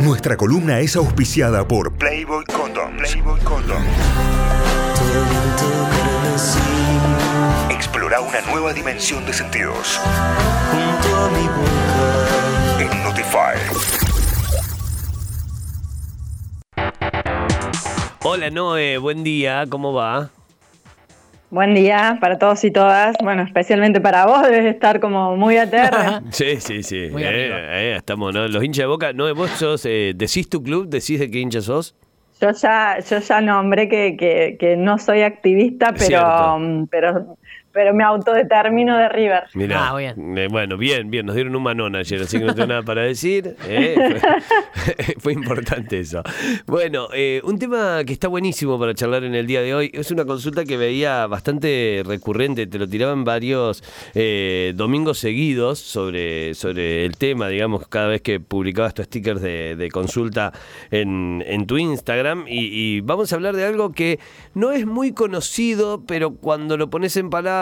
Nuestra columna es auspiciada por Playboy Condom. Playboy Condom. Explora una nueva dimensión de sentidos. En Notify. Hola Noé, buen día, ¿cómo va? Buen día para todos y todas. Bueno, especialmente para vos, debes estar como muy aterra. Sí, sí, sí. Muy Eh, eh, estamos, ¿no? Los hinchas de boca. No, vos sos, eh, ¿decís tu club? ¿Decís de qué hincha sos? Yo ya, yo ya nombré que, que, que no soy activista, pero, Cierto. mm, pero, pero me autodetermino de River. Mirá, Ah, bien. eh, bueno, bien, bien. Nos dieron un manón ayer, así que no tengo nada para decir. eh, fue, fue importante eso. Bueno, eh, un tema que está buenísimo para charlar en el día de hoy es una consulta que veía bastante recurrente. Te lo tiraban varios eh, domingos seguidos sobre, sobre el tema, digamos, cada vez que publicabas tus stickers de, de consulta en, en tu Instagram. Y, y vamos a hablar de algo que no es muy conocido, pero cuando lo pones en palabras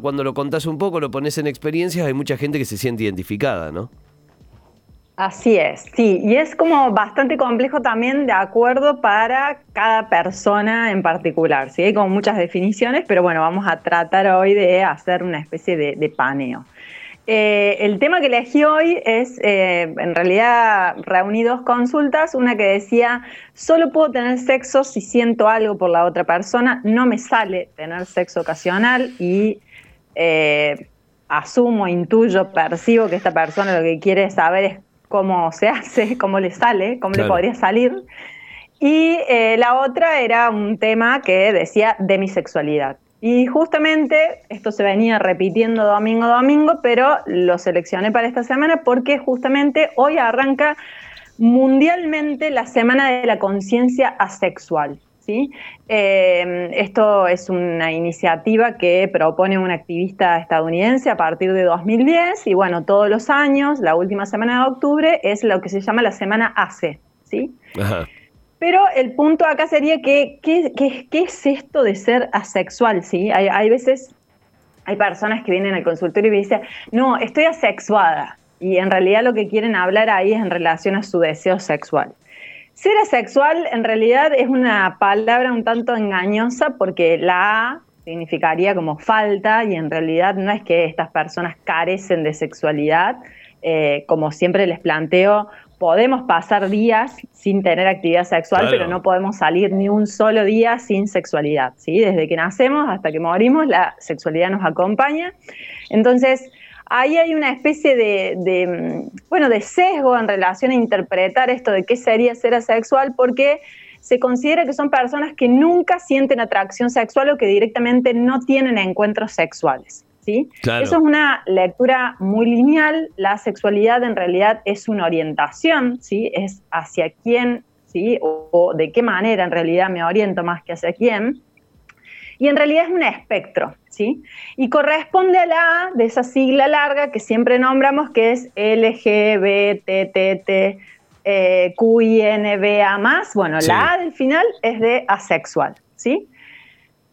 cuando lo contás un poco, lo pones en experiencias, hay mucha gente que se siente identificada, ¿no? Así es, sí, y es como bastante complejo también de acuerdo para cada persona en particular, ¿sí? Hay como muchas definiciones, pero bueno, vamos a tratar hoy de hacer una especie de, de paneo. Eh, el tema que elegí hoy es, eh, en realidad, reuní dos consultas, una que decía, solo puedo tener sexo si siento algo por la otra persona, no me sale tener sexo ocasional y eh, asumo, intuyo, percibo que esta persona lo que quiere saber es cómo se hace, cómo le sale, cómo Claro. le podría salir. Y la otra era un tema que decía demisexualidad. Y justamente esto se venía repitiendo domingo a domingo, pero lo seleccioné para esta semana porque justamente hoy arranca mundialmente la Semana de la Conciencia Asexual. ¿sí? Eh, esto es una iniciativa que propone un activista estadounidense a partir de 2010 y bueno, todos los años, la última semana de octubre es lo que se llama la Semana ACE. ¿sí? Ajá. Pero el punto acá sería que, ¿qué, es esto de ser asexual? ¿sí? Hay, hay veces, hay personas que vienen al consultorio y me dicen, no, estoy asexuada. Y en realidad lo que quieren hablar ahí es en relación a su deseo sexual. Ser asexual en realidad es una palabra un tanto engañosa porque la A significaría como falta y en realidad no es que estas personas carecen de sexualidad. Eh, como siempre les planteo, podemos pasar días sin tener actividad sexual, Claro. pero no podemos salir ni un solo día sin sexualidad. ¿sí? Desde que nacemos hasta que morimos, la sexualidad nos acompaña. Entonces, ahí hay una especie de, de, mm, bueno, de sesgo en relación a interpretar esto de qué sería ser asexual, porque se considera que son personas que nunca sienten atracción sexual o que directamente no tienen encuentros sexuales. ¿Sí? Claro. Eso es una lectura muy lineal. La sexualidad en realidad es una orientación, ¿sí? es hacia quién ¿sí? o, o de qué manera en realidad me oriento más que hacia quién. Y en realidad es un espectro, ¿sí? Y corresponde a la A de esa sigla larga que siempre nombramos, que es LGBTT, eh, QINBA+. Bueno, Sí. la A del final es de asexual, ¿sí?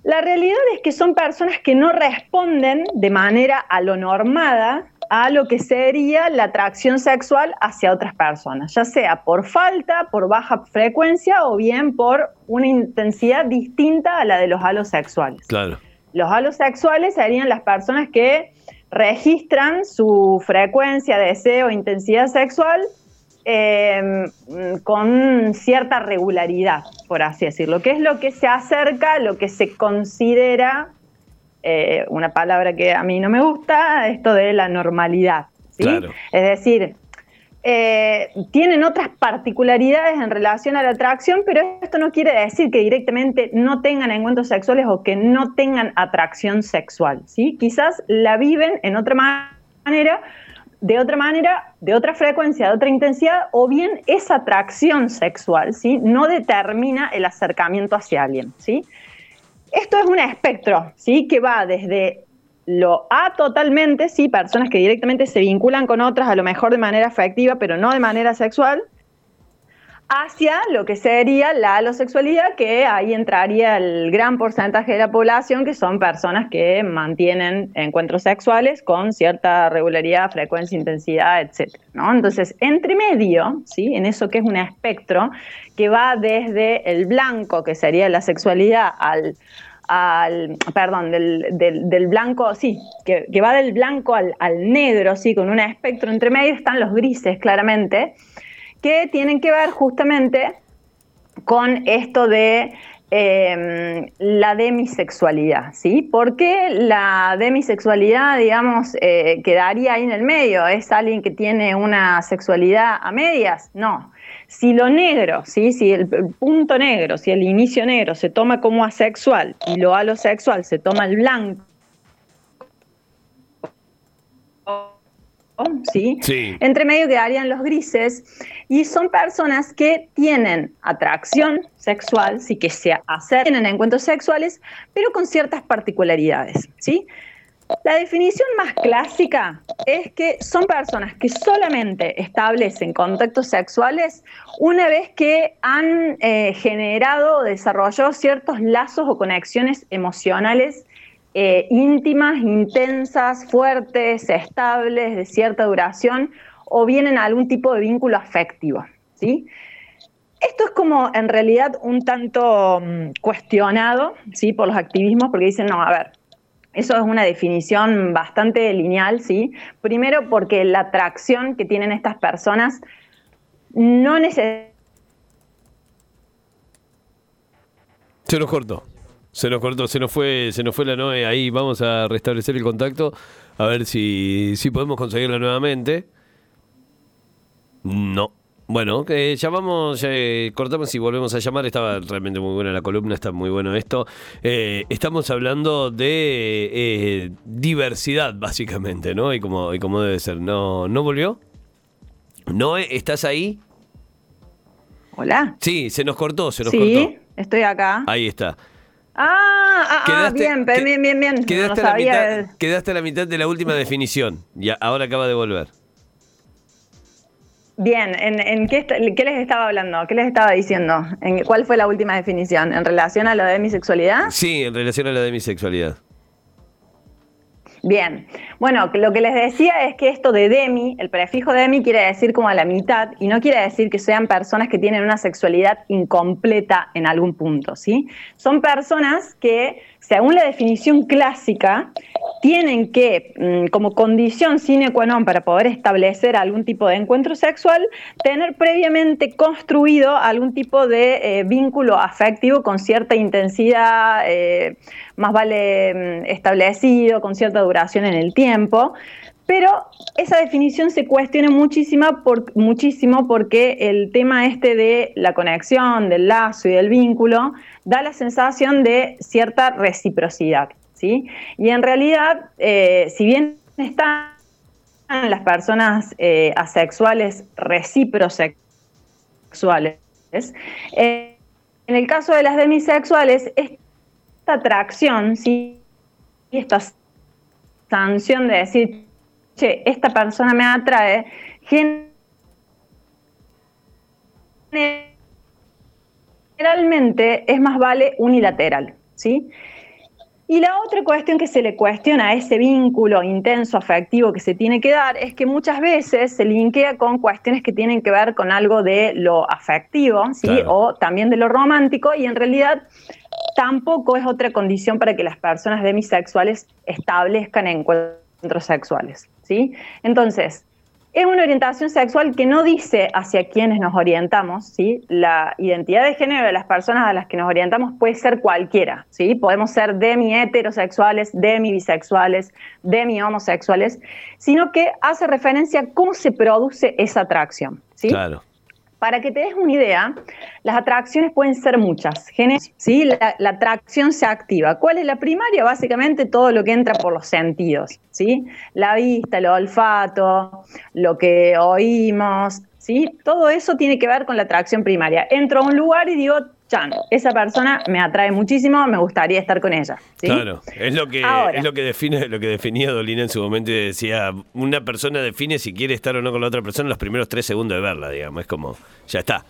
La realidad es que son personas que no responden de manera a lo normada a lo que sería la atracción sexual hacia otras personas, ya sea por falta, por baja frecuencia o bien por una intensidad distinta a la de los alosexuales. Claro. Los alosexuales serían las personas que registran su frecuencia, deseo, intensidad sexual eh, con cierta regularidad, por así decirlo, que es lo que se acerca, lo que se considera, eh, una palabra que a mí no me gusta, esto de la normalidad. ¿sí? Claro. Es decir, eh, tienen otras particularidades en relación a la atracción, pero esto no quiere decir que directamente no tengan encuentros sexuales o que no tengan atracción sexual. ¿sí? Quizás la viven en otra ma- manera, de otra manera, de otra frecuencia, de otra intensidad, o bien esa atracción sexual ¿sí? no determina el acercamiento hacia alguien. ¿sí? Esto es un espectro, ¿sí? Que va desde lo A totalmente, sí, personas que directamente se vinculan con otras, a lo mejor de manera afectiva, pero no de manera sexual, hacia lo que sería la alosexualidad, que ahí entraría el gran porcentaje de la población, que son personas que mantienen encuentros sexuales con cierta regularidad, frecuencia, intensidad, etc. ¿no? Entonces, entre medio, ¿sí? en eso que es un espectro, que va desde el blanco, que sería la sexualidad, al, al perdón, del, del, blanco, sí, que, que, va del blanco al, al negro, sí, con un espectro entre medio, están los grises, claramente que tienen que ver justamente con esto de em, la demisexualidad, ¿sí? ¿Por qué la demisexualidad, digamos, eh, quedaría ahí en el medio? ¿Es alguien que tiene una sexualidad a medias? No. Si lo negro, ¿sí? si el, punto negro, si el inicio negro se toma como asexual y lo alosexual se toma el blanco, ¿sí? Entre medio quedarían los grises y son personas que tienen atracción sexual, sí que se hacen tienen encuentros sexuales, pero con ciertas particularidades, ¿sí? La definición más clásica es que son personas que solamente establecen contactos sexuales una vez que han eh, generado o desarrollado ciertos lazos o conexiones emocionales eh, íntimas, intensas, fuertes, estables, de cierta duración, o bien en algún tipo de vínculo afectivo. ¿sí? Esto es como en realidad un tanto mm, cuestionado ¿sí? por los activismos porque dicen, no, a ver, eso es una definición bastante lineal, ¿sí? Primero porque la atracción que tienen estas personas no necesita... Se lo cortó. Se nos cortó, se nos fue, se nos fue la Noe ahí, vamos a restablecer el contacto, a ver si, si podemos conseguirla nuevamente. No. Bueno, llamamos, cortamos y volvemos a llamar. Estaba realmente muy buena la columna, está muy bueno esto. Eh, estamos hablando de eh, diversidad, básicamente, ¿no? Y como, y como debe ser. ¿No, ¿No volvió? ¿Noe, estás ahí? Hola. Sí, se nos cortó, se nos cortó. Sí, estoy acá. Ahí está. Ah, ah, ah bien, bien, bien, bien. Quedaste, a la mitad, quedaste a la mitad de la última definición. Y ahora acaba de volver. Bien, ¿en, qué, les estaba hablando? ¿Qué les estaba diciendo? ¿En, ¿Cuál fue la última definición? ¿En relación a lo de mi sexualidad? Sí, en relación a lo de mi sexualidad. Bien, bueno, lo que les decía es que esto de demi, el prefijo demi quiere decir como a la mitad y no quiere decir que sean personas que tienen una sexualidad incompleta en algún punto, ¿sí? Son personas que, según la definición clásica, tienen que, mm, como condición sine qua non para poder establecer algún tipo de encuentro sexual, tener previamente construido algún tipo de eh, vínculo afectivo con cierta intensidad, eh, más vale mm, establecido, con cierta duración en el tiempo. Pero esa definición se cuestiona muchísimo, por, muchísimo porque el tema este de la conexión, del lazo y del vínculo da la sensación de cierta reciprocidad. Y en realidad, eh, si bien están las personas eh, asexuales reciprosexuales, eh, en el caso de las demisexuales, esta atracción, ¿sí? esta sanción de decir, che, esta persona me atrae, generalmente es más vale unilateral, ¿sí? Y la otra cuestión que se le cuestiona a ese vínculo intenso afectivo que se tiene que dar es que muchas veces se linkea con cuestiones que tienen que ver con algo de lo afectivo, ¿sí? O también de lo romántico, y en realidad tampoco es otra condición para que las personas demisexuales establezcan encuentros sexuales, ¿sí? Entonces, es una orientación sexual que no dice hacia quiénes nos orientamos, ¿sí? La identidad de género de las personas a las que nos orientamos puede ser cualquiera, ¿sí? Podemos ser demi-heterosexuales, demi-bisexuales, demi-homosexuales, sino que hace referencia a cómo se produce esa atracción, ¿sí? Claro. Para que te des una idea, las atracciones pueden ser muchas. ¿sí? La, atracción se activa. ¿Cuál es la primaria? Básicamente todo lo que entra por los sentidos. ¿sí? La vista, el olfato, lo que oímos. ¿sí? Todo eso tiene que ver con la atracción primaria. Entro a un lugar y digo, esa persona me atrae muchísimo, me gustaría estar con ella. Claro, es lo que es lo que define lo que definía Dolina en su momento y decía, una persona define si quiere estar o no con la otra persona en los primeros tres segundos de verla, digamos, es como, ya está.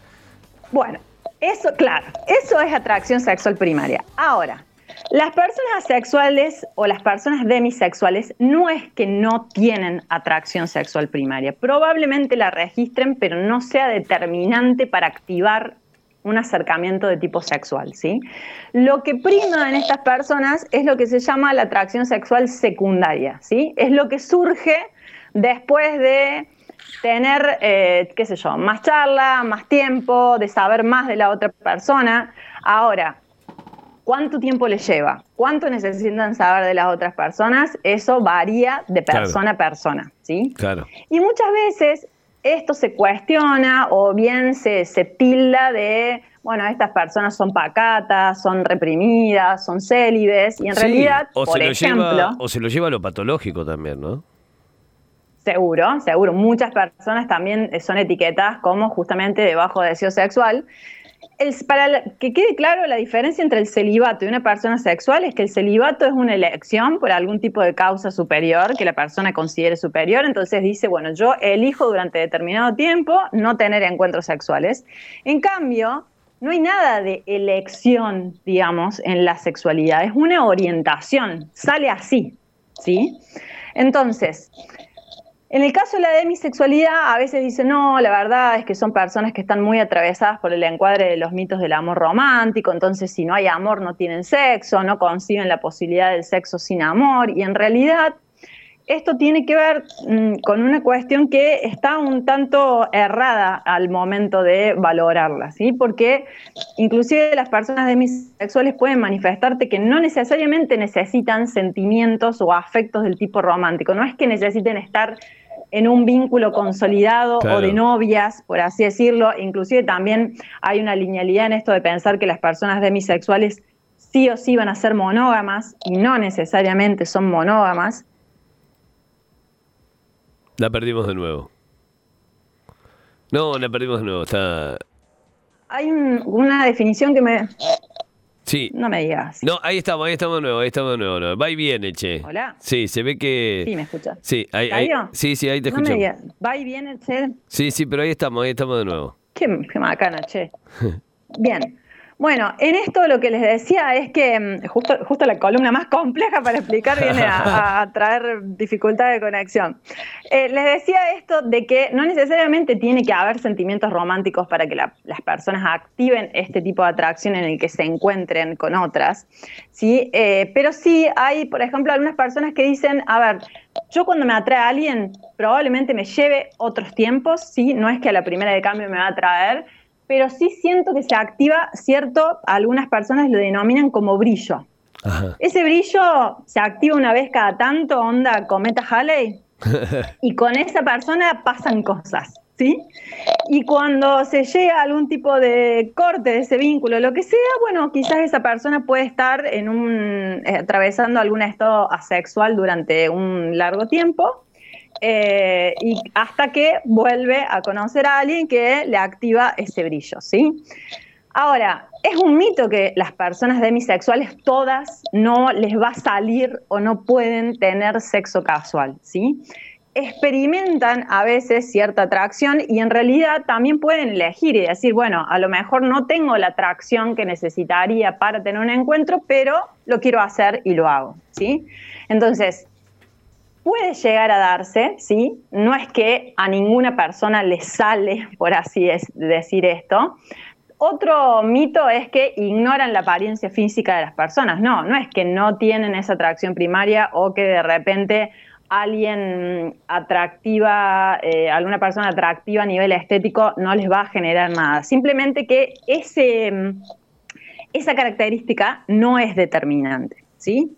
Bueno, eso, claro, eso es atracción sexual primaria. Ahora, las personas asexuales o las personas demisexuales no es que no tienen atracción sexual primaria. Probablemente la registren, pero no sea determinante para activar un acercamiento de tipo sexual, ¿sí? Lo que prima en estas personas es lo que se llama la atracción sexual secundaria, ¿sí? Es lo que surge después de tener, eh, qué sé yo, más charla, más tiempo, de saber más de la otra persona. Ahora, ¿cuánto tiempo les lleva? ¿Cuánto necesitan saber de las otras personas? Eso varía de persona a persona, ¿sí? Claro. Y muchas veces esto se cuestiona o bien se, se tilda de, bueno, estas personas son pacatas, son reprimidas, son célibes, y en Sí, realidad, o por se lo ejemplo, lleva, o se lo lleva a lo patológico también, ¿no? seguro, seguro, muchas personas también son etiquetadas como justamente de bajo deseo sexual. Para que quede claro, la diferencia entre el celibato y una persona sexual es que el celibato es una elección por algún tipo de causa superior que la persona considere superior. Entonces dice, bueno, yo elijo durante determinado tiempo no tener encuentros sexuales. En cambio, no hay nada de elección, digamos, en la sexualidad. Es una orientación, sale así, ¿sí? Entonces, en el caso de la demisexualidad, a veces dicen, no, la verdad es que son personas que están muy atravesadas por el encuadre de los mitos del amor romántico, entonces si no hay amor no tienen sexo, no conciben la posibilidad del sexo sin amor, y en realidad esto tiene que ver mm, con una cuestión que está un tanto errada al momento de valorarla, ¿sí? Porque inclusive las personas demisexuales pueden manifestarte que no necesariamente necesitan sentimientos o afectos del tipo romántico, no es que necesiten estar en un vínculo consolidado Claro. o de novias, por así decirlo, inclusive también hay una linealidad en esto de pensar que las personas demisexuales sí o sí van a ser monógamas y no necesariamente son monógamas. La perdimos de nuevo. No, la perdimos de nuevo. Está. Hay un- una definición que me... Sí. No me digas. No, ahí estamos, ahí estamos de nuevo, ahí estamos de nuevo. no. Va y viene, che. Hola. Sí, se ve que. Sí, me escuchas. Sí, ahí, ahí- sí, sí, ahí te no me digas. Va y viene, che. Sí, sí, pero ahí estamos, ahí estamos de nuevo. Qué, qué macana, che. Bien. Bueno, en esto lo que les decía es que mm, justo, justo la columna más compleja para explicar viene a, a traer dificultad de conexión. Eh, les decía esto de que no necesariamente tiene que haber sentimientos románticos para que la- las personas activen este tipo de atracción en el que se encuentren con otras, ¿sí? Eh, pero sí hay, por ejemplo, algunas personas que dicen, a ver, yo cuando me atrae a alguien probablemente me lleve otros tiempos, ¿sí? No es que a la primera de cambio me va a atraer, pero sí siento que se activa cierto, algunas personas lo denominan como brillo. Ajá. Ese brillo se activa una vez cada tanto, onda cometa Halley, y con esa persona pasan cosas, ¿sí? Y cuando se llega a algún tipo de corte de ese vínculo, lo que sea, bueno, quizás esa persona puede estar en un, eh, atravesando algún estado asexual durante un largo tiempo, eh, y hasta que vuelve a conocer a alguien que le activa ese brillo, ¿sí? Ahora, es un mito que las personas demisexuales todas no les va a salir o no pueden tener sexo casual, ¿sí? Experimentan a veces cierta atracción y en realidad también pueden elegir y decir, bueno, a lo mejor no tengo la atracción que necesitaría para tener un encuentro, pero lo quiero hacer y lo hago, ¿sí? Entonces, puede llegar a darse, ¿sí? No es que a ninguna persona le sale, por así decir esto. Otro mito es que ignoran la apariencia física de las personas. No, no es que no tienen esa atracción primaria o que de repente alguien atractiva, eh, alguna persona atractiva a nivel estético no les va a generar nada. Simplemente que mm, esa característica no es determinante, ¿sí?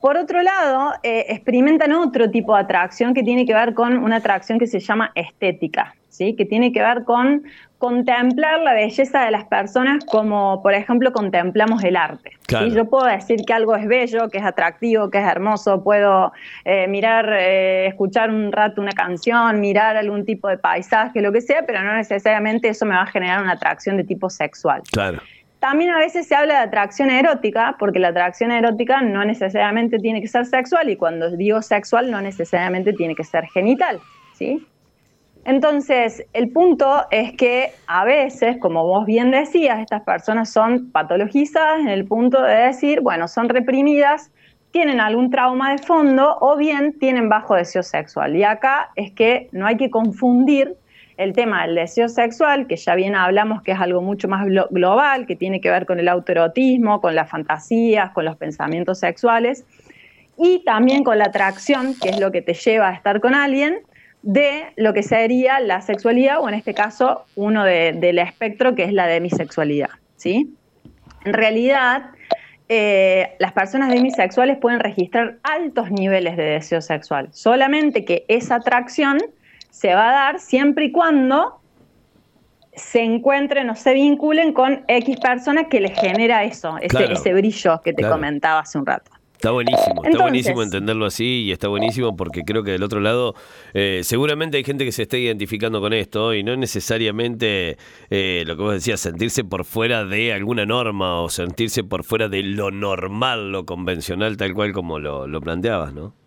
Por otro lado, eh, experimentan otro tipo de atracción que tiene que ver con una atracción que se llama estética, ¿sí? que tiene que ver con contemplar la belleza de las personas como, por ejemplo, contemplamos el arte. ¿sí? Claro. Yo puedo decir que algo es bello, que es atractivo, que es hermoso, puedo eh, mirar, eh, escuchar un rato una canción, mirar algún tipo de paisaje, lo que sea, pero no necesariamente eso me va a generar una atracción de tipo sexual. Claro. También a veces se habla de atracción erótica, porque la atracción erótica no necesariamente tiene que ser sexual, y cuando digo sexual no necesariamente tiene que ser genital, ¿sí? Entonces, el punto es que a veces, como vos bien decías, estas personas son patologizadas en el punto de decir, bueno, son reprimidas, tienen algún trauma de fondo o bien tienen bajo deseo sexual. Y acá es que no hay que confundir el tema del deseo sexual, que ya bien hablamos que es algo mucho más global, que tiene que ver con el autoerotismo, con las fantasías, con los pensamientos sexuales, y también con la atracción, que es lo que te lleva a estar con alguien, de lo que sería la sexualidad, o en este caso, uno del espectro, que es la demisexualidad. ¿sí? En realidad, eh, las personas demisexuales pueden registrar altos niveles de deseo sexual, solamente que esa atracción se va a dar siempre y cuando se encuentren o se vinculen con X personas que les genera eso, ese, brillo que te comentaba hace un rato. Está buenísimo, está buenísimo entenderlo así y está buenísimo porque creo que del otro lado eh, seguramente hay gente que se está identificando con esto y no necesariamente eh, lo que vos decías, sentirse por fuera de alguna norma o sentirse por fuera de lo normal, lo convencional, tal cual como lo, lo planteabas, ¿no?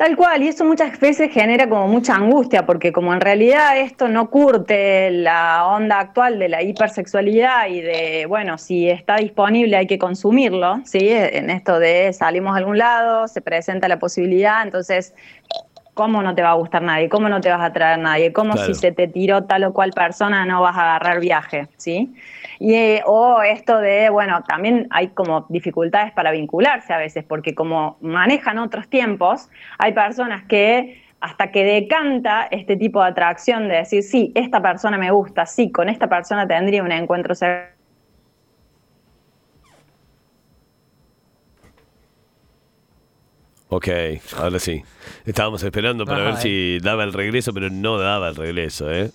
Tal cual, y eso muchas veces genera como mucha angustia, porque como en realidad esto no curte la onda actual de la hipersexualidad y de, bueno, si está disponible hay que consumirlo, ¿sí? En esto de salimos a algún lado, se presenta la posibilidad, entonces ¿cómo no te va a gustar nadie? ¿Cómo no te vas a traer nadie? ¿Cómo si se te tiró tal o cual persona no vas a agarrar viaje? ¿Sí? Y, eh, o esto de, bueno, también hay como dificultades para vincularse a veces, porque como manejan otros tiempos, hay personas que hasta que decanta este tipo de atracción de decir, sí, esta persona me gusta, sí, con esta persona tendría un encuentro sexual Ok, ahora sí. Estábamos esperando para ver si daba el regreso, pero no daba el regreso, ¿eh?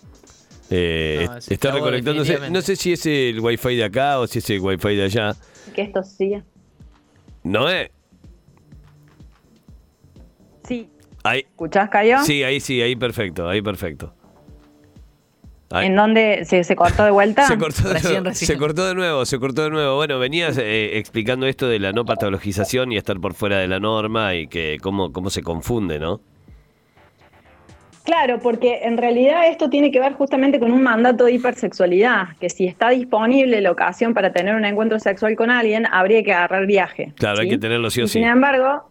eh está reconectándose. No sé si es el wifi de acá o si es el wifi de allá. Que esto siga. ¿No es? Sí. Ahí. ¿Escuchás, Cayo? Sí, ahí sí, ahí perfecto, ahí perfecto. ¿En dónde se, cortó de vuelta? Se cortó de, nuevo, se cortó de nuevo, se cortó de nuevo. Bueno, venías eh, explicando esto de la no patologización y estar por fuera de la norma y que cómo, cómo se confunde, ¿no? Claro, porque en realidad esto tiene que ver justamente con un mandato de hipersexualidad, que si está disponible la ocasión para tener un encuentro sexual con alguien, habría que agarrar viaje. Claro, hay que tenerlo sí o sí. Sin embargo,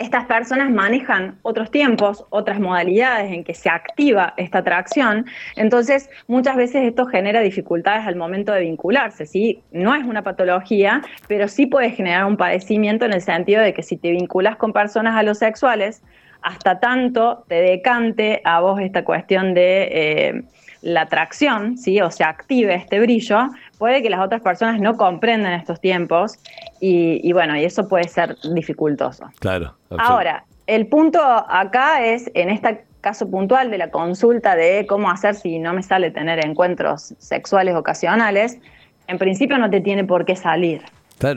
estas personas manejan otros tiempos, otras modalidades en que se activa esta atracción, entonces muchas veces esto genera dificultades al momento de vincularse, ¿sí? No es una patología, pero sí puede generar un padecimiento en el sentido de que si te vinculas con personas alosexuales, hasta tanto te decante a vos esta cuestión de... Eh, la atracción, ¿sí? o se active este brillo, puede que las otras personas no comprendan estos tiempos y, bueno, y eso puede ser dificultoso. Claro. Ahora, el punto acá es, en este caso puntual de la consulta de cómo hacer si no me sale tener encuentros sexuales ocasionales, en principio no te tiene por qué salir.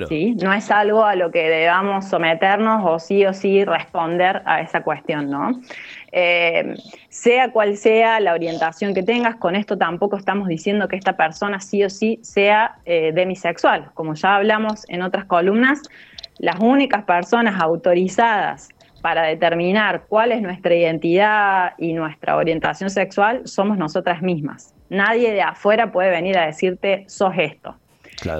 ¿Sí? No es algo a lo que debamos someternos o sí o sí responder a esa cuestión, ¿no? Eh, sea cual sea la orientación que tengas, con esto tampoco estamos diciendo que esta persona sí o sí sea eh, demisexual. Como ya hablamos en otras columnas, las únicas personas autorizadas para determinar cuál es nuestra identidad y nuestra orientación sexual somos nosotras mismas. Nadie de afuera puede venir a decirte, sos esto.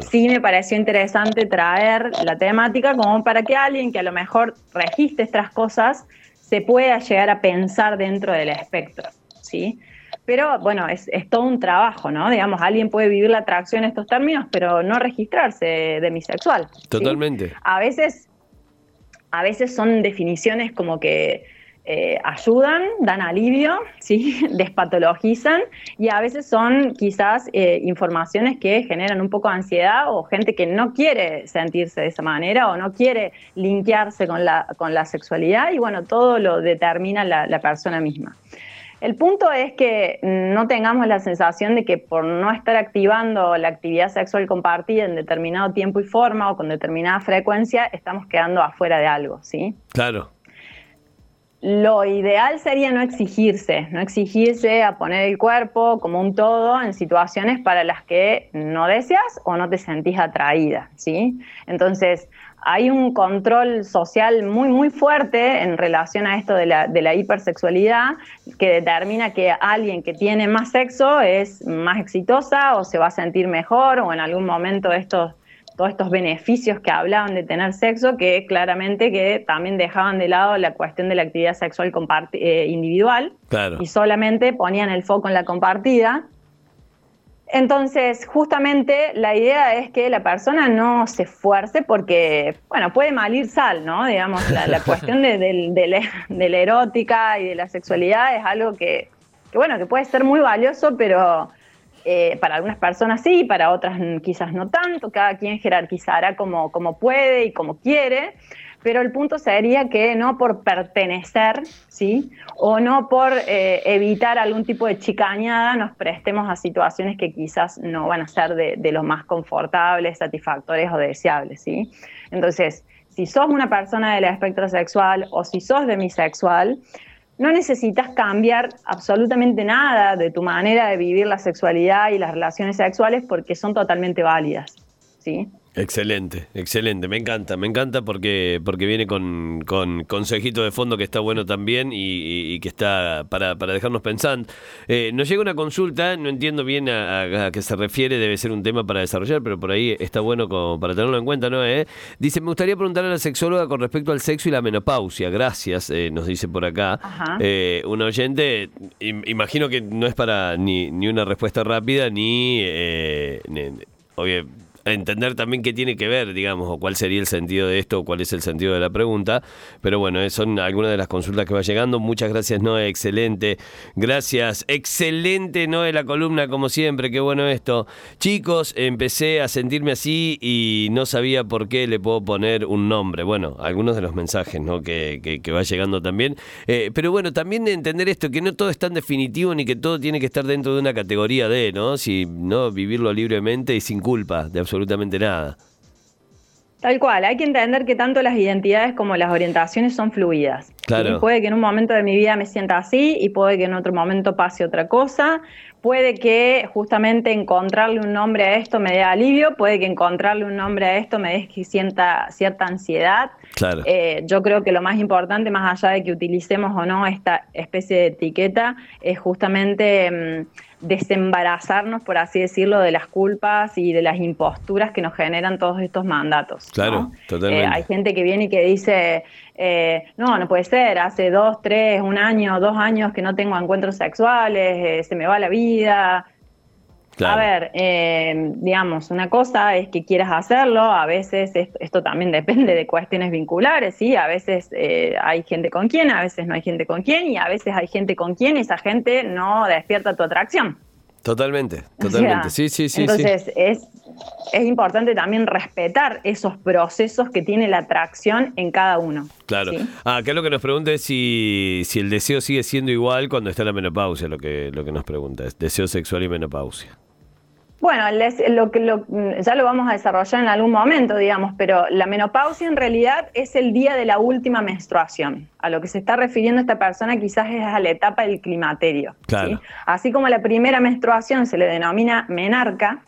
Sí me pareció interesante traer la temática como para que alguien que a lo mejor registre estas cosas se pueda llegar a pensar dentro del espectro, ¿sí? Pero bueno, es, todo un trabajo, ¿no? Digamos, alguien puede vivir la atracción en estos términos, pero no registrarse demisexual. Totalmente. A veces, a veces son definiciones como que eh, ayudan, dan alivio, ¿sí? despatologizan y a veces son quizás eh, informaciones que generan un poco de ansiedad o gente que no quiere sentirse de esa manera o no quiere linkearse con la, con la sexualidad y bueno, todo lo determina la, la persona misma. El punto es que no tengamos la sensación de que por no estar activando la actividad sexual compartida en determinado tiempo y forma o con determinada frecuencia, estamos quedando afuera de algo, ¿sí? Claro, lo ideal sería no exigirse, no exigirse a poner el cuerpo como un todo en situaciones para las que no deseas o no te sentís atraída, ¿sí? Entonces, hay un control social muy, muy fuerte en relación a esto de la, hipersexualidad que determina que alguien que tiene más sexo es más exitosa o se va a sentir mejor o en algún momento estos todos estos beneficios que hablaban de tener sexo, que claramente que también dejaban de lado la cuestión de la actividad sexual eh, individual y solamente ponían el foco en la compartida. Entonces, justamente la idea es que la persona no se esfuerce porque, bueno, puede malir sal, ¿no? Digamos, la, cuestión de, la, erótica y de la sexualidad es algo que, que, bueno, que puede ser muy valioso, pero eh, para algunas personas sí, para otras quizás no tanto, cada quien jerarquizará como, como puede y como quiere, pero el punto sería que no por pertenecer, ¿sí? O no por eh, evitar algún tipo de chicañada nos prestemos a situaciones que quizás no van a ser de, de lo más confortables, satisfactorias o deseables, ¿sí? Entonces, si sos una persona del espectro sexual o si sos demisexual, no necesitas cambiar absolutamente nada de tu manera de vivir la sexualidad y las relaciones sexuales porque son totalmente válidas. ¿sí? Excelente, excelente, me encanta, me encanta porque, porque viene con, con consejito de fondo que está bueno también y, que está para, para dejarnos pensando. Eh, nos llega una consulta, no entiendo bien a, qué se refiere, debe ser un tema para desarrollar, pero por ahí está bueno como para tenerlo en cuenta, ¿no? Eh? Dice, me gustaría preguntar a la sexóloga con respecto al sexo y la menopausia, gracias, eh, nos dice por acá. Eh, un oyente, imagino que no es para ni, ni una respuesta rápida, ni, ni entender también qué tiene que ver, digamos, o cuál sería el sentido de esto, o cuál es el sentido de la pregunta. Pero bueno, son algunas de las consultas que va llegando. Muchas gracias, Noé, excelente. Gracias, excelente, Noé, la columna, como siempre, qué bueno esto. Chicos, empecé a sentirme así y no sabía por qué le puedo poner un nombre. Bueno, algunos de los mensajes, ¿no? Que, que, va llegando también. Eh, pero bueno, también entender esto, que no todo es tan definitivo ni que todo tiene que estar dentro de una categoría de, ¿no? Si, ¿no? Vivirlo libremente y sin culpa de absolutamente nada. Tal cual, hay que entender que tanto las identidades como las orientaciones son fluidas. Claro. Puede que en un momento de mi vida me sienta así y puede que en otro momento pase otra cosa. Puede que justamente encontrarle un nombre a esto me dé alivio, puede que encontrarle un nombre a esto me dé que sienta cierta ansiedad. Claro. Eh, yo creo que lo más importante, más allá de que utilicemos o no esta especie de etiqueta, es justamente... Mm, desembarazarnos, por así decirlo, de las culpas y de las imposturas que nos generan todos estos mandatos. Claro, totalmente. Eh, hay gente que viene y que dice, eh, no, no puede ser, hace dos, tres, un año, dos años que no tengo encuentros sexuales, eh, se me va la vida, a ver, eh, digamos, una cosa es que quieras hacerlo, a veces esto también depende de cuestiones vinculares, ¿sí? A veces eh, hay gente con quien, a veces no hay gente con quien, y a veces hay gente con quien y esa gente no despierta tu atracción. Totalmente, totalmente. sí, sí, sí. Entonces Es, es importante también respetar esos procesos que tiene la atracción en cada uno. Claro. Ah, acá lo que nos pregunta es si, si el deseo sigue siendo igual cuando está la menopausia, lo que, lo que nos pregunta es deseo sexual y menopausia. Bueno, lo que ya lo vamos a desarrollar en algún momento, digamos, pero la menopausia en realidad es el día de la última menstruación. A lo que se está refiriendo esta persona quizás es a la etapa del climaterio. Así como la primera menstruación se le denomina menarca,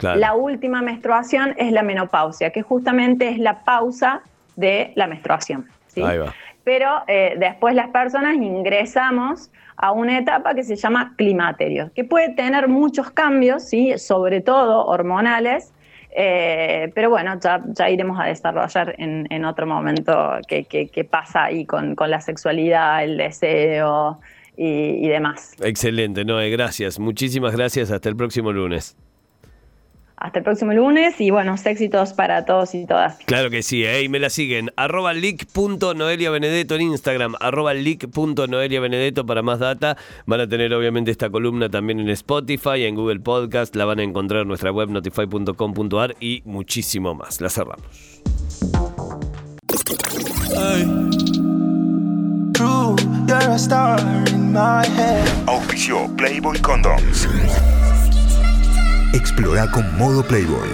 la última menstruación es la menopausia, que justamente es la pausa de la menstruación. Ahí va. Pero eh, después las personas ingresamos a una etapa que se llama climaterio, que puede tener muchos cambios, ¿sí? sobre todo hormonales, eh, pero bueno, ya, iremos a desarrollar en, otro momento qué, pasa ahí con, la sexualidad, el deseo y, y demás. Excelente, Noé, gracias. Muchísimas gracias. Hasta el próximo lunes. Hasta el próximo lunes y buenos éxitos para todos y todas. Claro que sí, ¿eh? y me la siguen. Arroba leak.noeliabenedetto en Instagram, arroba leak.noeliabenedetto para más data. Van a tener obviamente esta columna también en Spotify, en Google Podcast, la van a encontrar en nuestra web notify.com.ar y muchísimo más. La cerramos. Auspicio Playboy Condoms. Explora con modo Playboy.